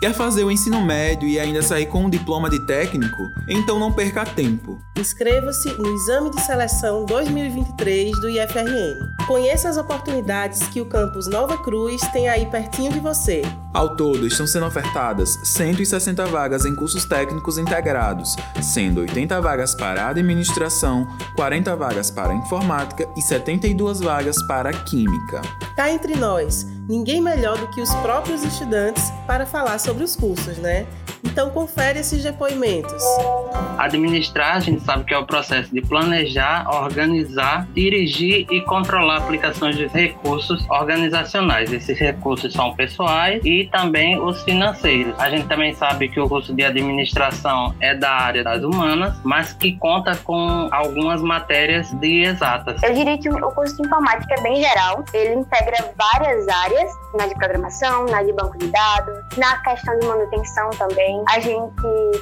Quer fazer o ensino médio e ainda sair com um diploma de técnico? Então não perca tempo. Inscreva-se no Exame de Seleção 2023 do IFRN. Conheça as oportunidades que o campus Nova Cruz tem aí pertinho de você. Ao todo, estão sendo ofertadas 160 vagas em cursos técnicos integrados, sendo 80 vagas para administração, 40 vagas para informática e 72 vagas para química. Cá entre nós, ninguém melhor do que os próprios estudantes para falar sobre os cursos, né? Então confere esses depoimentos. Administrar, a gente sabe que é o processo de planejar, organizar, dirigir e controlar aplicações de recursos organizacionais. Esses recursos são pessoais e também os financeiros. A gente também sabe que o curso de administração é da área das humanas, mas que conta com algumas matérias de exatas. Eu diria que o curso de informática é bem geral. Ele integra várias áreas, na de programação, na de banco de dados, na questão de manutenção também. A gente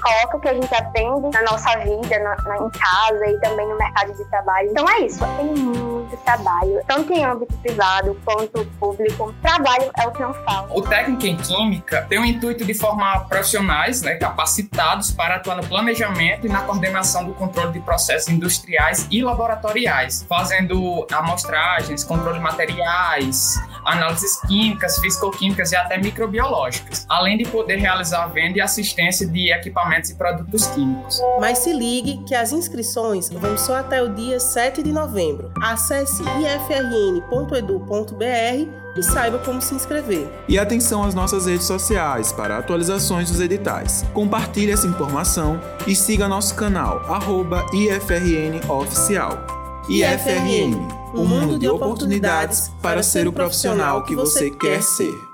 coloca o que a gente aprende na nossa vida, na, na, em casa e também no mercado de trabalho. Então é isso, tem muito trabalho, tanto em âmbito privado quanto público. Trabalho é o que não falta. O técnico em química tem o intuito de formar profissionais né, capacitados para atuar no planejamento e na coordenação do controle de processos industriais e laboratoriais, fazendo amostragens, controle de materiais, análises químicas, fisicoquímicas e até microbiológicas, além de poder realizar venda e assistência de equipamentos e produtos químicos. Mas se ligue que as inscrições vão só até o dia 7 de novembro. Acesse ifrn.edu.br e saiba como se inscrever. E atenção às nossas redes sociais para atualizações dos editais. Compartilhe essa informação e siga nosso canal @ifrnoficial. IFRN, o mundo de oportunidades para ser o profissional que você quer ser.